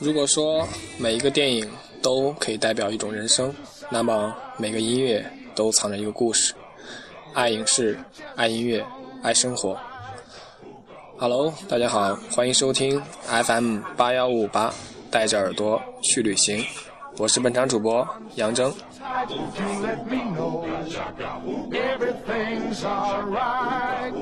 如果说每一个电影都可以代表一种人生，那么每个音乐都藏着一个故事。爱影视，爱音乐，爱生活。Hello，大家好，欢迎收听 FM 八幺五八，带着耳朵去旅行。我是本场主播杨 right if you let me know everything's alright.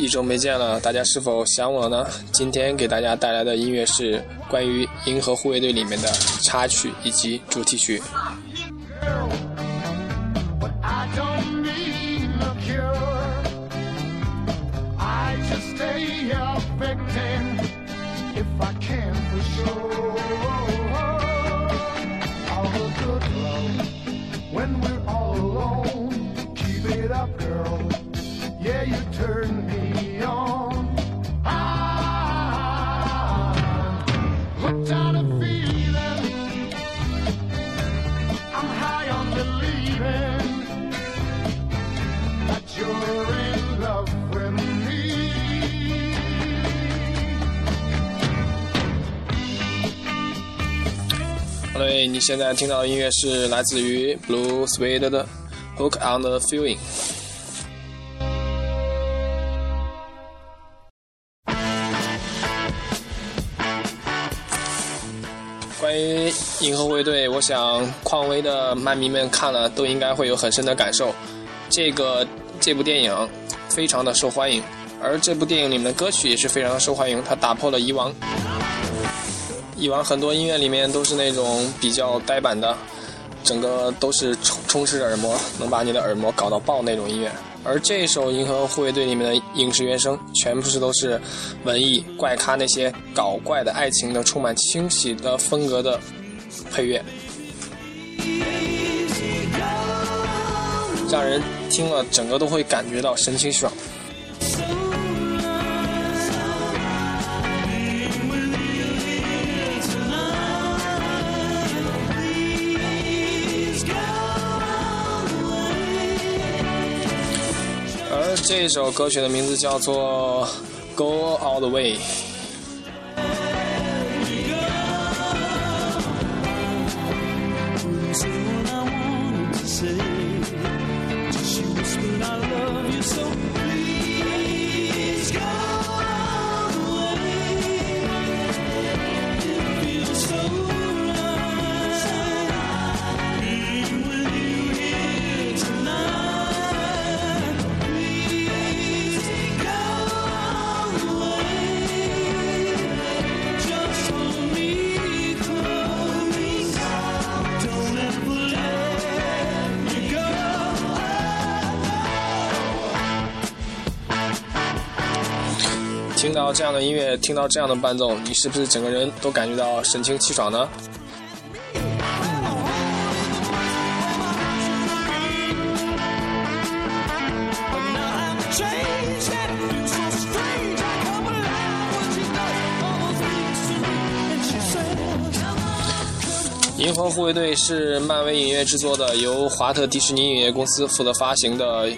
一周没见了，大家是否想我了呢？今天给大家带来的音乐是关于《银河护卫队》里面的插曲以及主题曲。对，你现在听到的音乐是来自于 Blue Suede 的《Hook on the Feeling》。关于银河护卫队，我想匡威的漫迷们看了都应该会有很深的感受。这个这部电影非常的受欢迎，而这部电影里面的歌曲也是非常受欢迎，它打破了以往。以往很多音乐里面都是那种比较呆板的，整个都是充充斥着耳膜，能把你的耳膜搞到爆那种音乐。而这首《银河护卫队》里面的影视原声，全部是都是文艺怪咖那些搞怪的爱情的、充满清喜的风格的配乐，让人听了整个都会感觉到神清爽。这首歌曲的名字叫做《Go All the Way》。听到这样的音乐，听到这样的伴奏，你是不是整个人都感觉到神清气爽呢？《银河护卫队》是漫威影业制作的，由华特迪士尼影业公司负责发行的，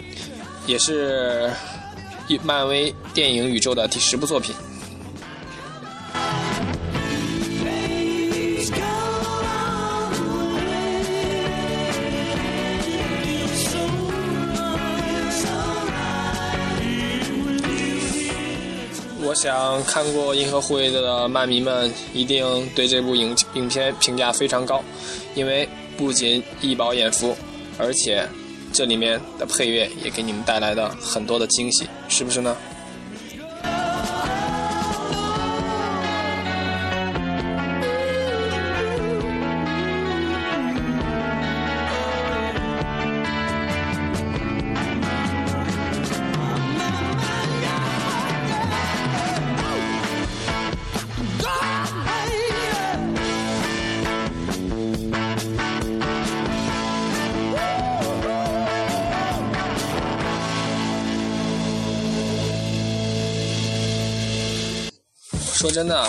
也是。漫威电影宇宙的第十部作品。我想看过《银河护卫队》的漫迷们一定对这部影影片评价非常高，因为不仅一饱眼福，而且。这里面的配乐也给你们带来了很多的惊喜，是不是呢？说真的，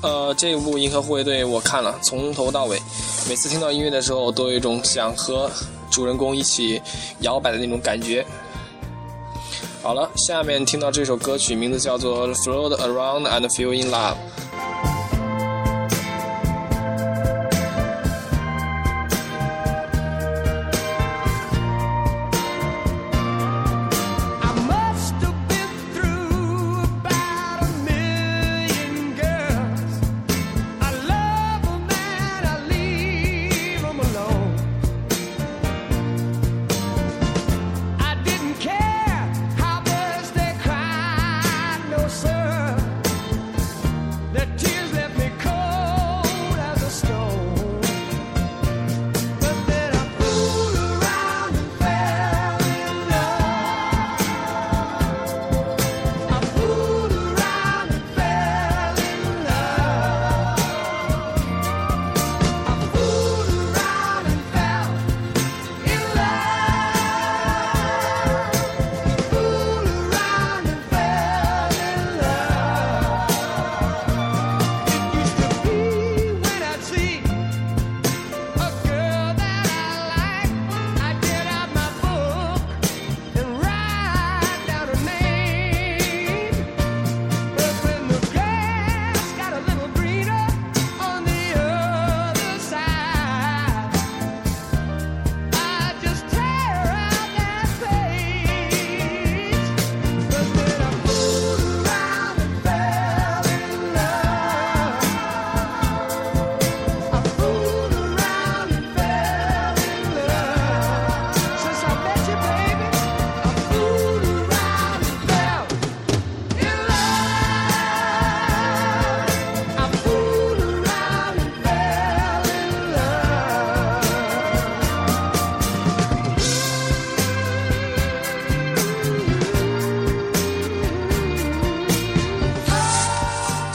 呃，这一部《银河护卫队》我看了，从头到尾，每次听到音乐的时候，都有一种想和主人公一起摇摆的那种感觉。好了，下面听到这首歌曲，名字叫做《Float Around and Feel in Love》。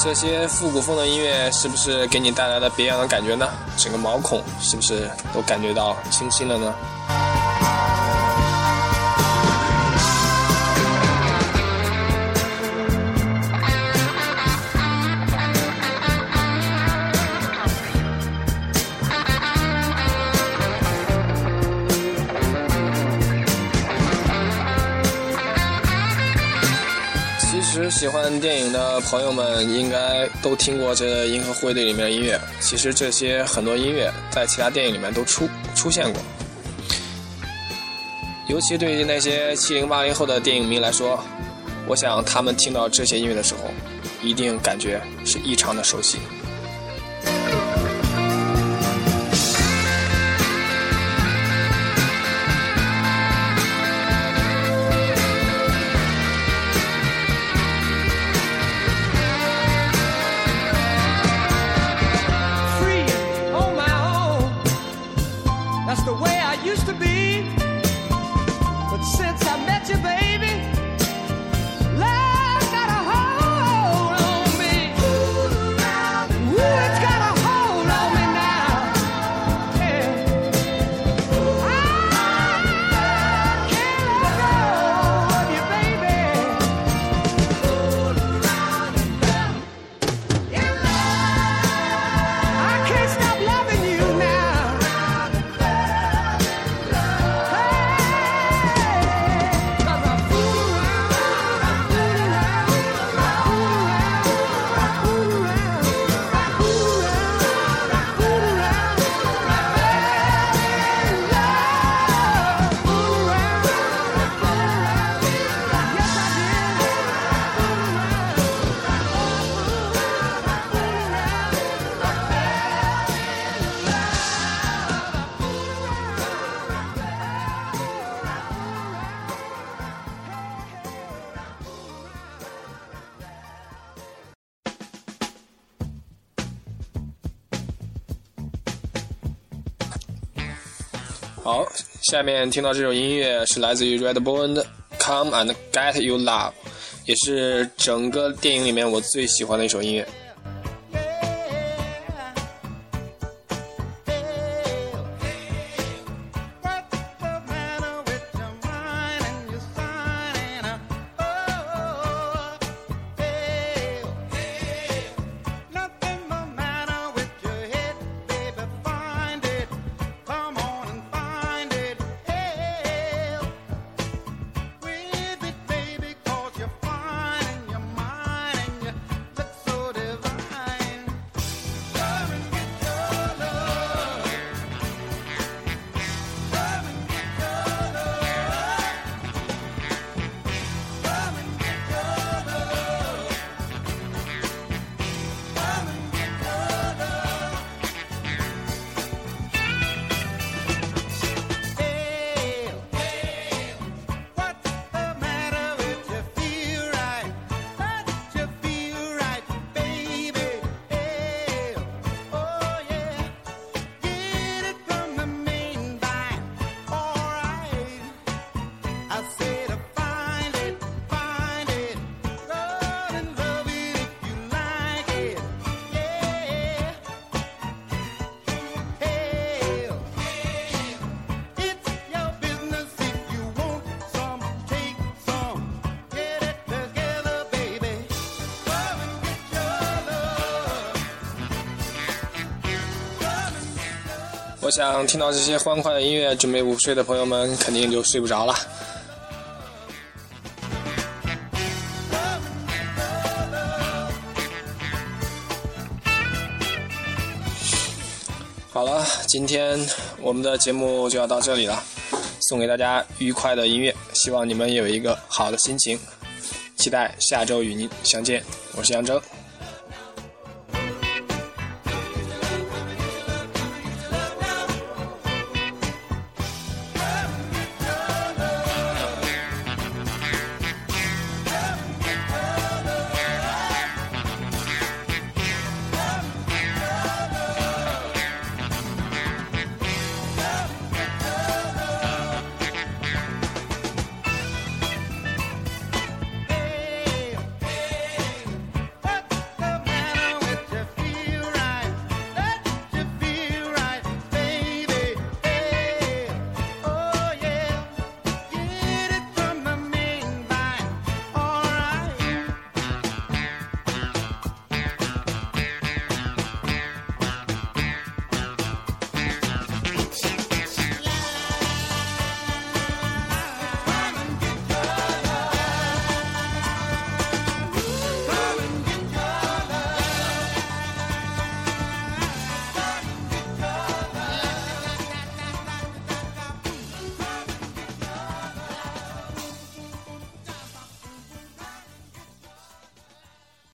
这些复古风的音乐是不是给你带来了别样的感觉呢？整个毛孔是不是都感觉到清新了呢？喜欢电影的朋友们应该都听过这《银河护卫队》里面的音乐。其实这些很多音乐在其他电影里面都出出现过。尤其对于那些七零八零后的电影迷来说，我想他们听到这些音乐的时候，一定感觉是异常的熟悉。下面听到这首音乐是来自于 Redbone 的《Come and Get You Love》，也是整个电影里面我最喜欢的一首音乐。我想听到这些欢快的音乐，准备午睡的朋友们肯定就睡不着了。好了，今天我们的节目就要到这里了，送给大家愉快的音乐，希望你们有一个好的心情，期待下周与您相见，我是杨铮。